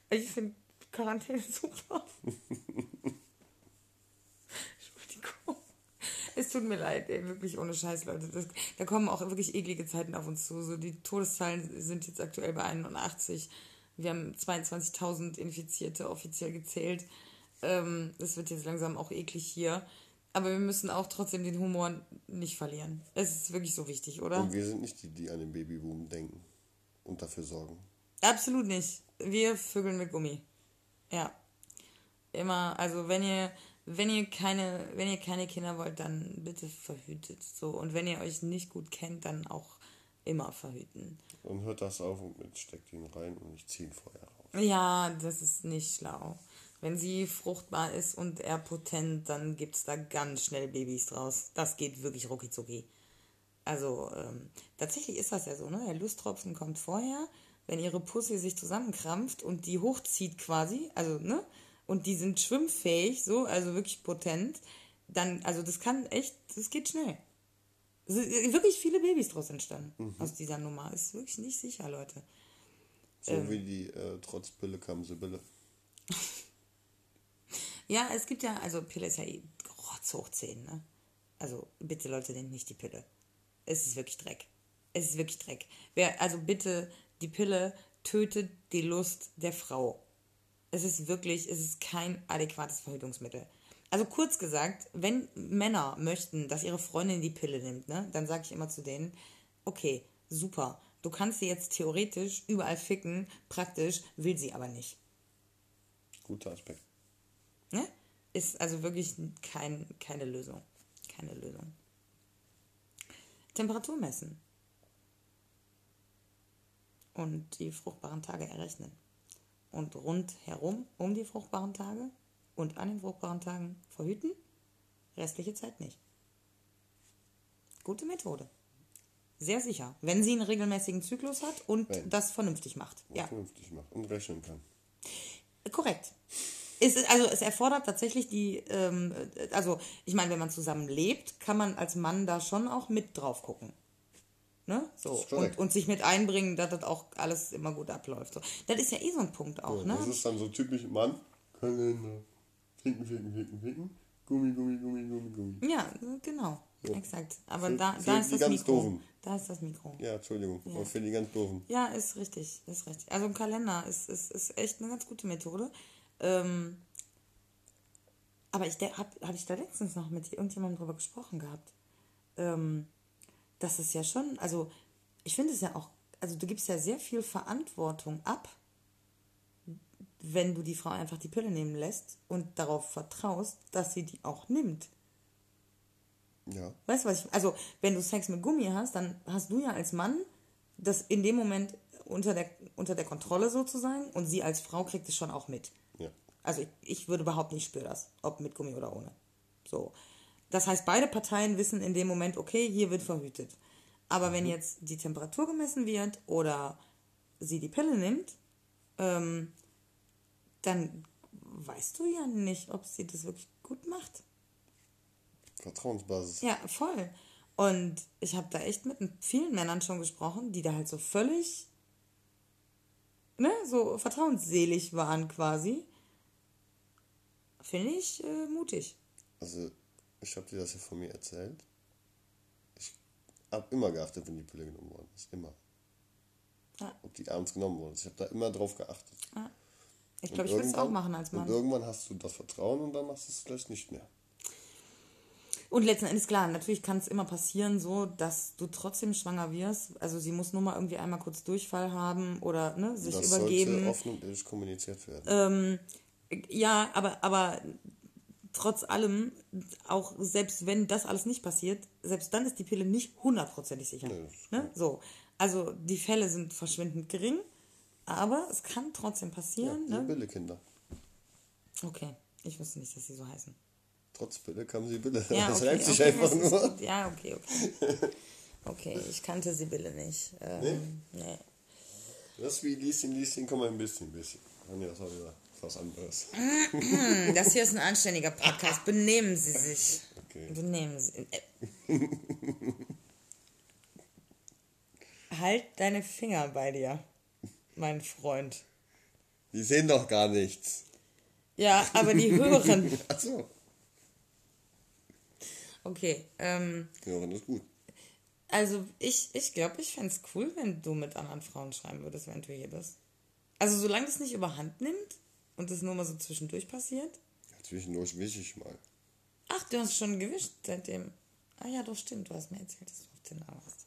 Ich finde Quarantäne super. Es tut mir leid, ey, wirklich ohne Scheiß, Leute. Das, da kommen auch wirklich eklige Zeiten auf uns zu. So, die Todeszahlen sind jetzt aktuell bei 81. Wir haben 22.000 Infizierte offiziell gezählt. Ähm, das wird jetzt langsam auch eklig hier. Aber wir müssen auch trotzdem den Humor nicht verlieren. Es ist wirklich so wichtig, oder? Und wir sind nicht die, die an den Babyboom denken und dafür sorgen. Absolut nicht. Wir vögeln mit Gummi. Ja. Immer, also wenn ihr wenn ihr keine, wenn ihr keine Kinder wollt, dann bitte verhütet so. Und wenn ihr euch nicht gut kennt, dann auch immer verhüten. Und hört das auf und steckt ihn rein und ich ziehe ihn vorher raus. Ja, das ist nicht schlau. Wenn sie fruchtbar ist und er potent, dann gibt es da ganz schnell Babys draus. Das geht wirklich rucki Also, ähm, tatsächlich ist das ja so, ne? Der Lusttropfen kommt vorher, wenn ihre Pussy sich zusammenkrampft und die hochzieht quasi, also, ne? Und die sind schwimmfähig, so, also wirklich potent, dann, also das kann echt, das geht schnell. Es sind wirklich viele Babys draus entstanden mhm. aus dieser Nummer. Ist wirklich nicht sicher, Leute. So ähm, wie die äh, trotz Pille kam Sibylle. ja, es gibt ja, also Pille ist ja eh rotz hoch 10, ne? Also bitte Leute, nehmt nicht die Pille. Es ist wirklich Dreck. Es ist wirklich Dreck. Wer, also bitte, die Pille tötet die Lust der Frau. Es ist wirklich, es ist kein adäquates Verhütungsmittel. Also kurz gesagt, wenn Männer möchten, dass ihre Freundin die Pille nimmt, ne, dann sage ich immer zu denen, okay, super, du kannst sie jetzt theoretisch überall ficken, praktisch will sie aber nicht. Guter Aspekt. Ne? Ist also wirklich kein, keine Lösung. Keine Lösung. Temperatur messen. Und die fruchtbaren Tage errechnen. Und rundherum um die fruchtbaren Tage und an den fruchtbaren Tagen verhüten, restliche Zeit nicht. Gute Methode. Sehr sicher. Wenn sie einen regelmäßigen Zyklus hat und Wenn. das vernünftig macht. Ja. Vernünftig macht und rechnen kann. Korrekt. Es, also es erfordert tatsächlich die, ähm, also ich meine, wenn man zusammen lebt, kann man als Mann da schon auch mit drauf gucken. Ne? So. Und, und, sich mit einbringen, dass das auch alles immer gut abläuft. So. Das ist ja eh so ein Punkt auch. Ja, ne? Das ist dann so typisch Mann, Kalender. Ficken, ficken, ficken, ficken. Gummi, Gummi, Gummi, Gummi, Gummi. Ja, genau. So. Exakt. Aber für, da, da ist das Mikro. Doofen. Da ist das Mikro. Ja, Entschuldigung. Ja. für die ganz doofen. Ja, ist richtig. Ist richtig. Also ein Kalender ist, ist, ist echt eine ganz gute Methode. Ähm, aber ich habe hab ich da letztens noch mit irgendjemandem drüber gesprochen gehabt. Ähm, das ist ja schon, also ich finde es ja auch, also du gibst ja sehr viel Verantwortung ab wenn du die Frau einfach die Pille nehmen lässt und darauf vertraust, dass sie die auch nimmt. Ja. Weißt du, was ich. Also, wenn du Sex mit Gummi hast, dann hast du ja als Mann das in dem Moment unter der, unter der Kontrolle sozusagen und sie als Frau kriegt es schon auch mit. Also, ich, ich würde behaupten, ich spüre das, ob mit Gummi oder ohne. So. Das heißt, beide Parteien wissen in dem Moment, okay, hier wird verhütet. Aber mhm. wenn jetzt die Temperatur gemessen wird oder sie die Pille nimmt, ähm, dann weißt du ja nicht, ob sie das wirklich gut macht. Vertrauensbasis. Ja, voll. Und ich habe da echt mit vielen Männern schon gesprochen, die da halt so völlig, ne, so vertrauensselig waren quasi. Finde ich äh, mutig. Also, ich habe dir das ja von mir erzählt. Ich habe immer geachtet, wenn die Pille genommen worden ist. Immer. Ja. Ob die abends genommen worden ist. Ich habe da immer drauf geachtet. Ja. Ich glaube, ich würde es auch machen als Mann. Und irgendwann hast du das Vertrauen und dann machst du es vielleicht nicht mehr. Und letzten Endes, klar, natürlich kann es immer passieren, so, dass du trotzdem schwanger wirst. Also sie muss nur mal irgendwie einmal kurz Durchfall haben oder ne, sich das übergeben. Das sollte offen und ehrlich kommuniziert werden. Ähm, ja, aber, aber trotz allem, auch selbst wenn das alles nicht passiert, selbst dann ist die Pille nicht hundertprozentig sicher. Nee, ne? So. Also die Fälle sind verschwindend gering. Aber es kann trotzdem passieren. Ja, ne? Kinder. Okay, ich wusste nicht, dass sie so heißen. Trotz Bille kam Sibylle. Ja, das okay, reimt sich okay, einfach nur. Ja, okay, okay. Okay, ich kannte Sibylle nicht. Ähm, nee? nee. Das wie Lieschen, Lieschen, komm mal ein bisschen, ein bisschen. War wieder was anderes. Das hier ist ein anständiger Podcast. Benehmen Sie sich. Okay. Benehmen Sie. halt deine Finger bei dir mein Freund. Die sehen doch gar nichts. Ja, aber die hören. Ach so. Okay. Ähm, hören ist gut. Also ich ich, glaube, ich fände es cool, wenn du mit anderen Frauen schreiben würdest, wenn du hier bist. Also solange es nicht überhand nimmt und es nur mal so zwischendurch passiert. Ja, zwischendurch wische ich mal. Ach, du hast schon gewischt seitdem. Ah ja, doch stimmt, du hast mir erzählt, dass du auf den warst.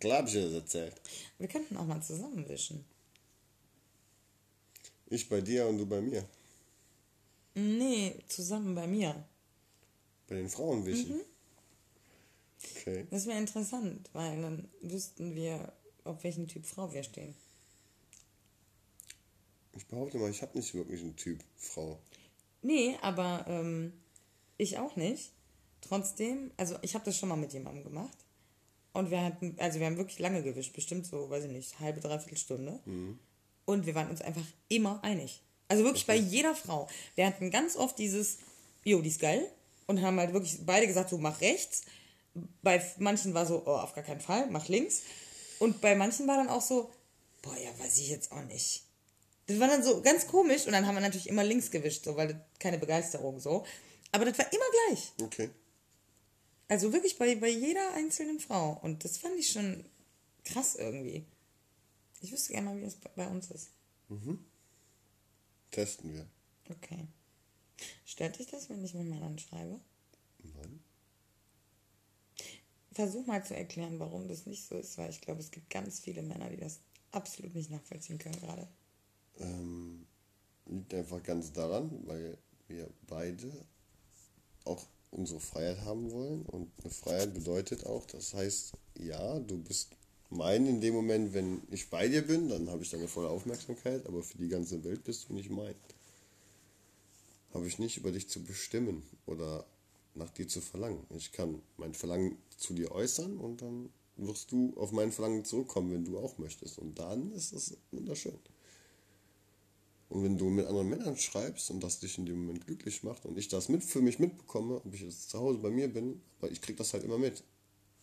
Klar habe ich das erzählt. Wir könnten auch mal zusammenwischen. Ich bei dir und du bei mir. Nee, zusammen bei mir. Bei den Frauen wischen. Mhm. Okay. Das wäre interessant, weil dann wüssten wir, auf welchen Typ Frau wir stehen. Ich behaupte mal, ich habe nicht wirklich einen Typ Frau. Nee, aber ähm, ich auch nicht. Trotzdem, also ich habe das schon mal mit jemandem gemacht. Und wir hatten, also wir haben wirklich lange gewischt, bestimmt so, weiß ich nicht, halbe, dreiviertel Stunde. Und wir waren uns einfach immer einig. Also wirklich bei jeder Frau. Wir hatten ganz oft dieses, jo, die ist geil. Und haben halt wirklich beide gesagt, so mach rechts. Bei manchen war so, oh, auf gar keinen Fall, mach links. Und bei manchen war dann auch so, boah, ja, weiß ich jetzt auch nicht. Das war dann so ganz komisch und dann haben wir natürlich immer links gewischt, so, weil das keine Begeisterung so. Aber das war immer gleich. Okay. Also wirklich bei, bei jeder einzelnen Frau. Und das fand ich schon krass irgendwie. Ich wüsste gerne mal, wie das bei- uns ist. Testen wir. Okay. Stört dich das, wenn ich mit Männern schreibe? Nein. Versuch mal zu erklären, warum das nicht so ist, weil ich glaube, es gibt ganz viele Männer, die das absolut nicht nachvollziehen können gerade. Ähm, liegt einfach ganz daran, weil wir beide auch unsere Freiheit haben wollen. Und eine Freiheit bedeutet auch, das heißt, ja, du bist mein in dem Moment, wenn ich bei dir bin, dann habe ich deine volle Aufmerksamkeit, aber für die ganze Welt bist du nicht mein. Habe ich nicht über dich zu bestimmen oder nach dir zu verlangen. Ich kann mein Verlangen zu dir äußern und dann wirst du auf mein Verlangen zurückkommen, wenn du auch möchtest. Und dann ist es wunderschön. Und wenn du mit anderen Männern schreibst und das dich in dem Moment glücklich macht und ich das mit für mich mitbekomme, ob ich jetzt zu Hause bei mir bin, aber ich krieg das halt immer mit,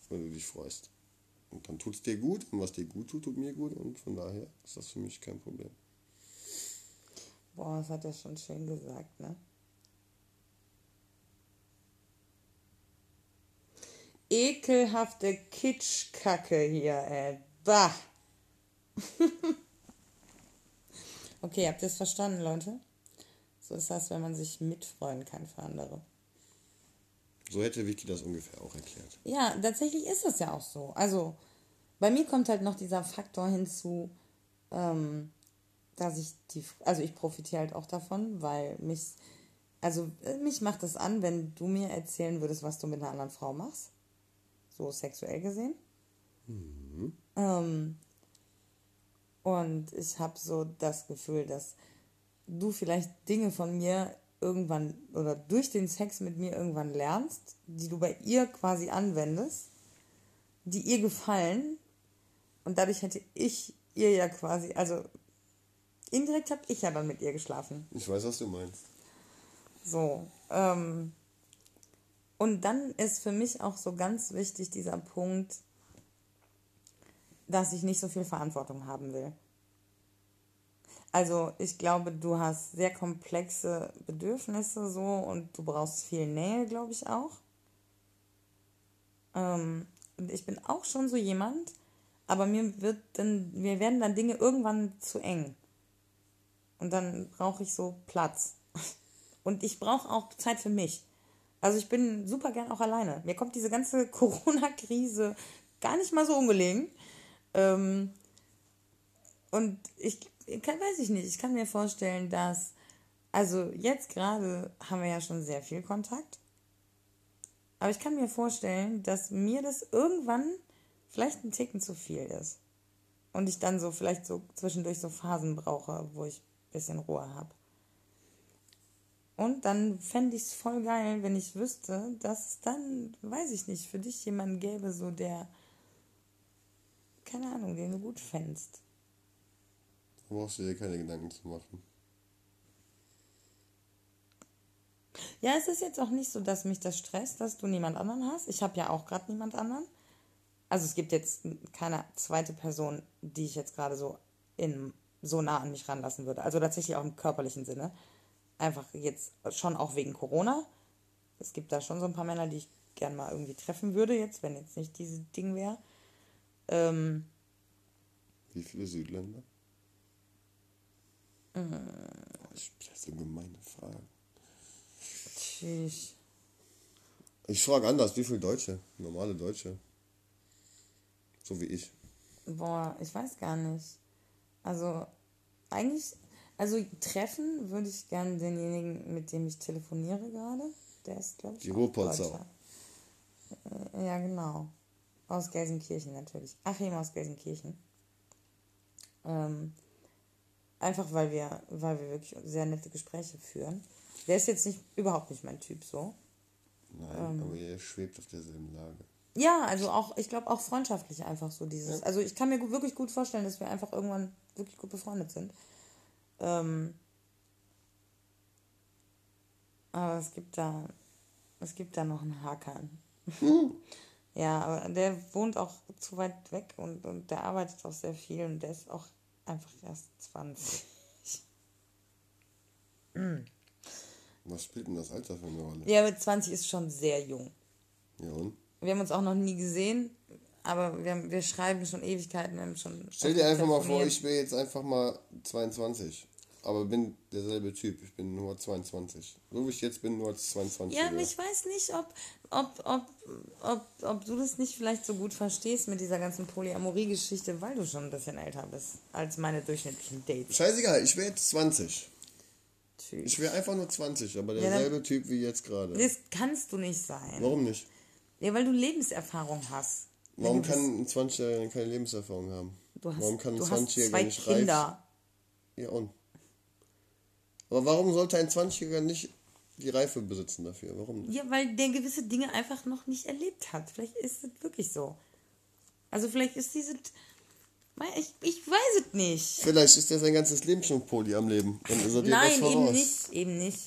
wenn du dich freust. Und dann tut es dir gut und was dir gut tut, tut mir gut und von daher ist das für mich kein Problem. Boah, das hat er schon schön gesagt, ne? Ekelhafte Kitschkacke hier, ey. Bah. okay, habt ihr es verstanden, Leute? So ist das, wenn man sich mitfreuen kann für andere. So hätte Vicky das ungefähr auch erklärt. Ja, tatsächlich ist es ja auch so. Also, bei mir kommt halt noch dieser Faktor hinzu, ähm, dass ich die, also ich profitiere halt auch davon, weil mich, also äh, mich macht es an, wenn du mir erzählen würdest, was du mit einer anderen Frau machst. So sexuell gesehen. Ähm, und ich habe so das Gefühl, dass du vielleicht Dinge von mir irgendwann oder durch den Sex mit mir irgendwann lernst, die du bei ihr quasi anwendest, die ihr gefallen und dadurch hätte ich ihr ja quasi, also indirekt habe ich ja dann mit ihr geschlafen. Ich weiß, was du meinst. So. Ähm, und dann ist für mich auch so ganz wichtig dieser Punkt, dass ich nicht so viel Verantwortung haben will. Also ich glaube, du hast sehr komplexe Bedürfnisse so und du brauchst viel Nähe, glaube ich auch. Ähm, und ich bin auch schon so jemand, aber mir wird dann, mir werden dann Dinge irgendwann zu eng. Und dann brauche ich so Platz. Und ich brauche auch Zeit für mich. Also ich bin super gern auch alleine. Mir kommt diese ganze Corona-Krise gar nicht mal so ungelegen. Ähm, und ich kann, weiß ich nicht, ich kann mir vorstellen, dass, also jetzt gerade haben wir ja schon sehr viel Kontakt. Aber ich kann mir vorstellen, dass mir das irgendwann vielleicht ein Ticken zu viel ist. Und ich dann so vielleicht so zwischendurch so Phasen brauche, wo ich ein bisschen Ruhe habe. Und dann fände ich es voll geil, wenn ich wüsste, dass dann, weiß ich nicht, für dich jemanden gäbe, so der, keine Ahnung, den du gut fändst. Da brauchst du dir keine Gedanken zu machen. Ja, es ist jetzt auch nicht so, dass mich das stresst, dass du niemand anderen hast. Ich habe ja auch gerade niemand anderen. Also es gibt jetzt keine zweite Person, die ich jetzt gerade so in so nah an mich ranlassen würde. Also tatsächlich auch im körperlichen Sinne. Einfach jetzt schon auch wegen Corona. Es gibt da schon so ein paar Männer, die ich gern mal irgendwie treffen würde, jetzt, wenn jetzt nicht dieses Ding wäre. Ähm, Wie viele Südländer? Ich stelle so gemeine Fragen. tschüss. Ich frage anders, wie viele Deutsche? Normale Deutsche. So wie ich. Boah, ich weiß gar nicht. Also, eigentlich, also treffen würde ich gern denjenigen, mit dem ich telefoniere gerade. Der ist, glaube ich, Die Ruhrpotsau. Deutscher. Ja, genau. Aus Gelsenkirchen natürlich. Achim aus Gelsenkirchen. Ähm, einfach weil wir, weil wir wirklich sehr nette Gespräche führen. Der ist jetzt nicht überhaupt nicht mein Typ so. Nein, aber ihr schwebt auf derselben Lage. Ja, also auch, ich glaube auch freundschaftlich einfach so dieses. Also ich kann mir wirklich gut vorstellen, dass wir einfach irgendwann wirklich gut befreundet sind. Ähm, aber es gibt da, es gibt da noch einen Hakan. ja, aber der wohnt auch zu weit weg und, und der arbeitet auch sehr viel und der ist auch einfach erst 20. Was spielt denn das Alter für eine Rolle? Ja, mit 20 ist schon sehr jung. Ja und? Wir haben uns auch noch nie gesehen, aber wir, haben, wir schreiben schon Ewigkeiten. Wir haben schon Stell dir einfach mal vor, ich wäre jetzt einfach mal 22. Aber bin derselbe Typ. Ich bin nur 22. So wie ich jetzt bin, nur als 22. Ja, aber ich weiß nicht, ob, ob, ob, ob, ob du das nicht vielleicht so gut verstehst mit dieser ganzen Polyamorie-Geschichte, weil du schon ein bisschen älter bist als meine durchschnittlichen Dates. Scheißegal, ich wäre jetzt 20. Tschüss. Ich wäre einfach nur 20, aber derselbe Typ wie jetzt gerade. Das kannst du nicht sein. Warum nicht? Ja, weil du Lebenserfahrung hast. Warum kann ein 20-Jähriger keine Lebenserfahrung haben? Du hast, Warum kann ein du hast 20-Jähriger zwei nicht reif? Kinder. Ja und? Aber warum sollte ein 20-Jähriger nicht die Reife besitzen dafür? Warum nicht? Ja, weil der gewisse Dinge einfach noch nicht erlebt hat. Vielleicht ist es wirklich so. Also vielleicht ist diese... Ich, ich weiß es nicht. Vielleicht ist er sein ganzes Leben schon Poli am Leben. Und ist er dir Nein, was eben nicht. Eben nicht.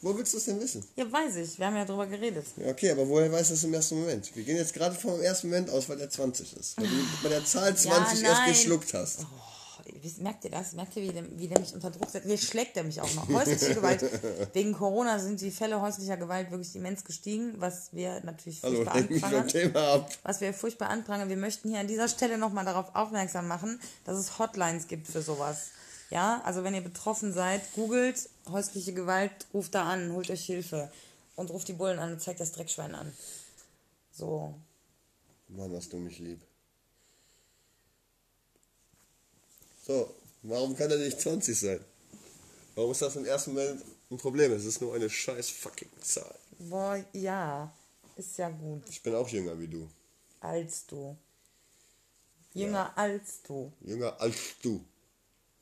Wo willst du es denn wissen? Ja, weiß ich. Wir haben ja drüber geredet. Ja, okay, aber woher weiß es im ersten Moment? Wir gehen jetzt gerade vom ersten Moment aus, weil er 20 ist. Weil du bei der Zahl 20 erst nein. geschluckt hast. Oh, merkt ihr das? Merkt ihr, wie der, wie der mich unter Druck setzt? Hier schlägt er mich auch noch. Häusliche Gewalt. Wegen Corona sind die Fälle häuslicher Gewalt wirklich immens gestiegen, was wir natürlich Hallo, furchtbar mich vom anprangern. Thema ab. Was wir furchtbar anprangern. Wir möchten hier an dieser Stelle nochmal darauf aufmerksam machen, dass es Hotlines gibt für sowas. Ja, also wenn ihr betroffen seid, googelt häusliche Gewalt, ruft da an, holt euch Hilfe und ruft die Bullen an und zeigt das Dreckschwein an. So, Mann, hast du mich lieb. So, warum kann er nicht 20 sein? Warum ist das im ersten Moment ein Problem? Es ist nur eine scheiß fucking Zahl. boah, ja, ist ja gut. Ich bin auch jünger wie du. Als du. Jünger als du. Jünger als du.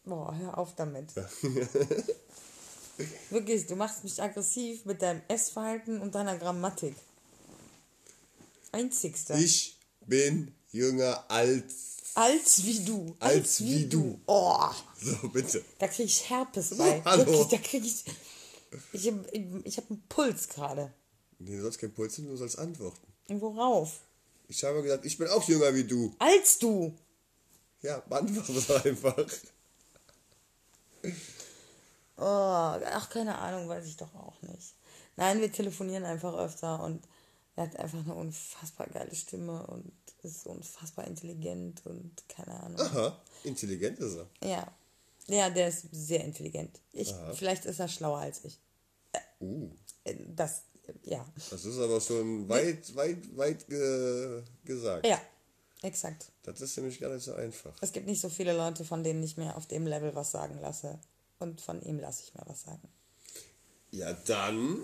Boah, hör auf damit. Wirklich, du machst mich aggressiv mit deinem Essverhalten und deiner Grammatik. Einzigste. Ich bin jünger als. Als wie du. Als wie du. Oh, So, bitte. da krieg ich Herpes bei. hallo. Wirklich, da krieg ich. Ich hab, ich, ich hab einen Puls gerade. Nee, du sollst kein Puls hin, du sollst antworten. Und Worauf? Ich habe gesagt, ich bin auch jünger wie du. Als du. Ja, beantworte das einfach. Oh, ach, keine Ahnung, weiß ich doch auch nicht. Nein, wir telefonieren einfach öfter und er hat einfach eine unfassbar geile Stimme und ist unfassbar intelligent und keine Ahnung. Aha, intelligent ist er. Ja. Ja, der ist sehr intelligent. Ich, vielleicht ist er schlauer als ich. Uh, Äh, Das, ja. das ist aber schon weit, weit, weit ge gesagt. Ja, exakt. Das ist nämlich gar nicht so einfach. Es gibt nicht so viele Leute, von denen ich mir auf dem Level was sagen lasse. Und von ihm lasse ich mir was sagen. Ja, dann.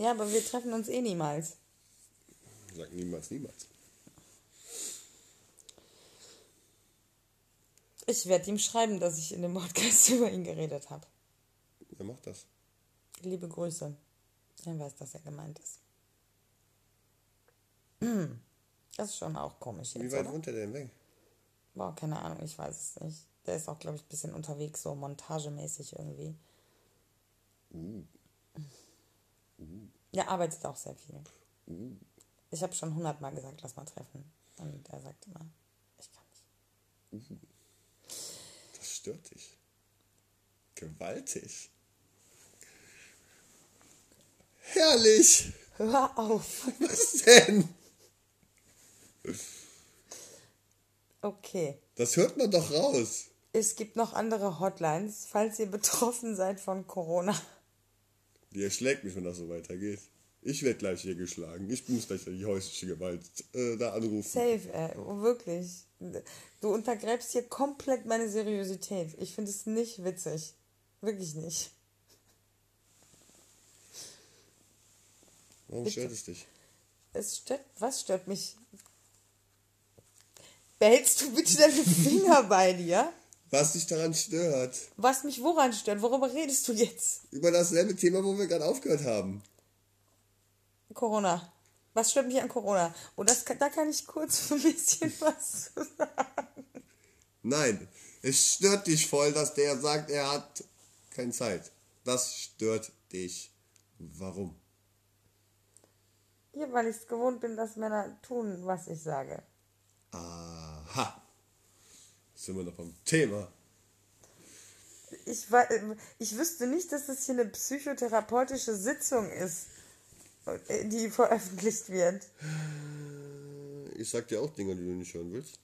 Ja, aber wir treffen uns eh niemals. Sag niemals, niemals. Ich werde ihm schreiben, dass ich in dem Podcast über ihn geredet habe. Wer macht das? Liebe Grüße. Er weiß, dass er gemeint ist. Das ist schon auch komisch Wie jetzt, weit oder? wohnt er denn weg? Boah, keine Ahnung, ich weiß es nicht. Der ist auch, glaube ich, ein bisschen unterwegs, so montagemäßig irgendwie. Uh, Er arbeitet auch sehr viel. Ich habe schon hundertmal gesagt, lass mal treffen. Und er sagt immer, ich kann nicht. Das stört dich. Gewaltig. Herrlich. Hör auf. Was denn? Okay. Das hört man doch raus. Es gibt noch andere Hotlines, falls ihr betroffen seid von Corona. Die erschlägt mich, wenn das so weitergeht. Ich werde gleich hier geschlagen. Ich muss gleich die häusliche Gewalt äh, da anrufen. Safe, ey, wirklich. Du untergräbst hier komplett meine Seriosität. Ich finde es nicht witzig. Wirklich nicht. Warum Bitte. stört es dich? Es stört, was stört mich? Behältst du bitte deine Finger bei dir? Was dich daran stört. Was mich woran stört? Worüber redest du jetzt? Über dasselbe Thema, wo wir gerade aufgehört haben. Corona. Was stört mich an Corona? Und das, da kann ich kurz ein bisschen was zu sagen. Nein, es stört dich voll, dass der sagt, er hat keine Zeit. Das stört dich. Warum? Ja, weil ich es gewohnt bin, dass Männer tun, was ich sage. Sind wir noch beim Thema? Ich, ich wüsste nicht, dass das hier eine psychotherapeutische Sitzung ist, die veröffentlicht wird. Ich sag dir auch Dinge, die du nicht hören willst.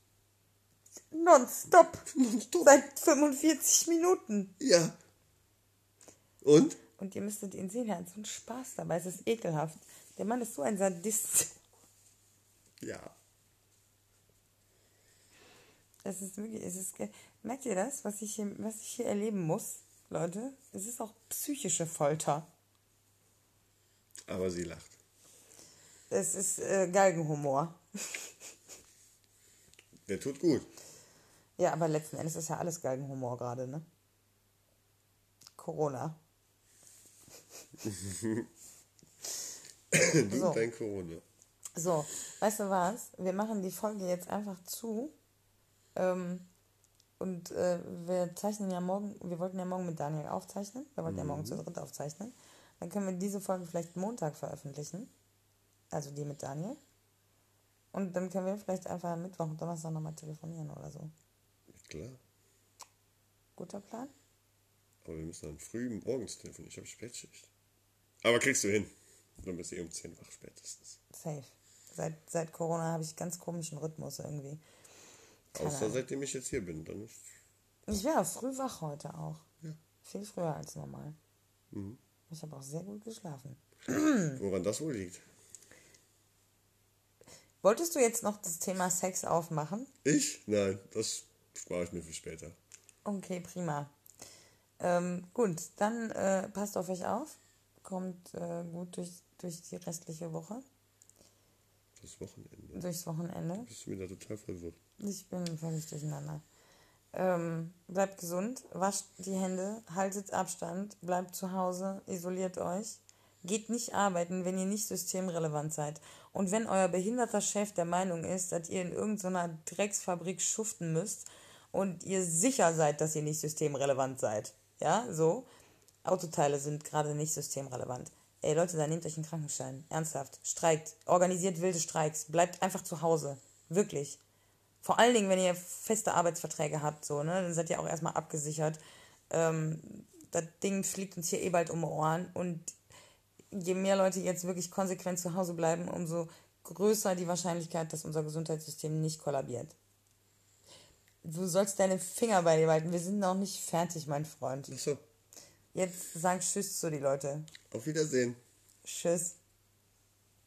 Nonstop. Nonstop. Seit 45 Minuten. Ja. Und? Und ihr müsstet ihn sehen, er hat so einen Spaß dabei. Es ist ekelhaft. Der Mann ist so ein Sadist. Ja. Es ist wirklich, es ist, merkt ihr das, was ich hier, was ich hier erleben muss, Leute? Es ist auch psychische Folter. Aber sie lacht. Es ist äh, Galgenhumor. Der tut gut. Ja, aber letzten Endes ist ja alles Galgenhumor gerade, ne? Corona. Du So. dein Corona. So, weißt du was? Wir machen die Folge jetzt einfach zu. Ähm, und äh, wir zeichnen ja morgen, wir wollten ja morgen mit Daniel aufzeichnen. Wir wollten ja morgen zu dritt aufzeichnen. Dann können wir diese Folge vielleicht Montag veröffentlichen. Also die mit Daniel. Und dann können wir vielleicht einfach Mittwoch und Donnerstag nochmal telefonieren oder so. Klar. Guter Plan? Aber wir müssen dann früh morgens telefonieren. Ich habe Spätschicht. Aber kriegst du hin. Dann bist du eh um 10 wach spätestens. Safe. Seit, seit Corona habe ich ganz komischen Rhythmus irgendwie. Außer seitdem ich jetzt hier bin. Dann ist. Ich wäre früh wach heute auch. Ja. Viel früher als normal. Ich habe auch sehr gut geschlafen. Woran das wohl liegt? Wolltest du jetzt noch das Thema Sex aufmachen? Ich? Nein, das spare ich mir für später. Okay, prima. Ähm, gut, dann äh, passt auf euch auf. Kommt äh, gut durch, durch die restliche Woche, Das Wochenende. durchs Wochenende. Bist du wieder total verwirrt. Ich bin völlig durcheinander. Ähm, bleibt gesund, wascht die Hände, haltet Abstand, bleibt zu Hause, isoliert euch. Geht nicht arbeiten, wenn ihr nicht systemrelevant seid. Und wenn euer behinderter Chef der Meinung ist, dass ihr in irgendeiner Drecksfabrik schuften müsst und ihr sicher seid, dass ihr nicht systemrelevant seid. Ja, so. Autoteile sind gerade nicht systemrelevant. Ey Leute, dann nehmt euch einen Krankenschein. Ernsthaft. Streikt. Organisiert wilde Streiks. Bleibt einfach zu Hause. Wirklich. Vor allen Dingen, wenn ihr feste Arbeitsverträge habt, so, ne, dann seid ihr auch erstmal abgesichert. Ähm, das Ding fliegt uns hier eh bald um die Ohren und je mehr Leute jetzt wirklich konsequent zu Hause bleiben, umso größer die Wahrscheinlichkeit, dass unser Gesundheitssystem nicht kollabiert. Du sollst deine Finger bei dir behalten. Wir sind noch nicht fertig, mein Freund. Achso, Jetzt sag Tschüss zu die Leute. auf Wiedersehen. Tschüss.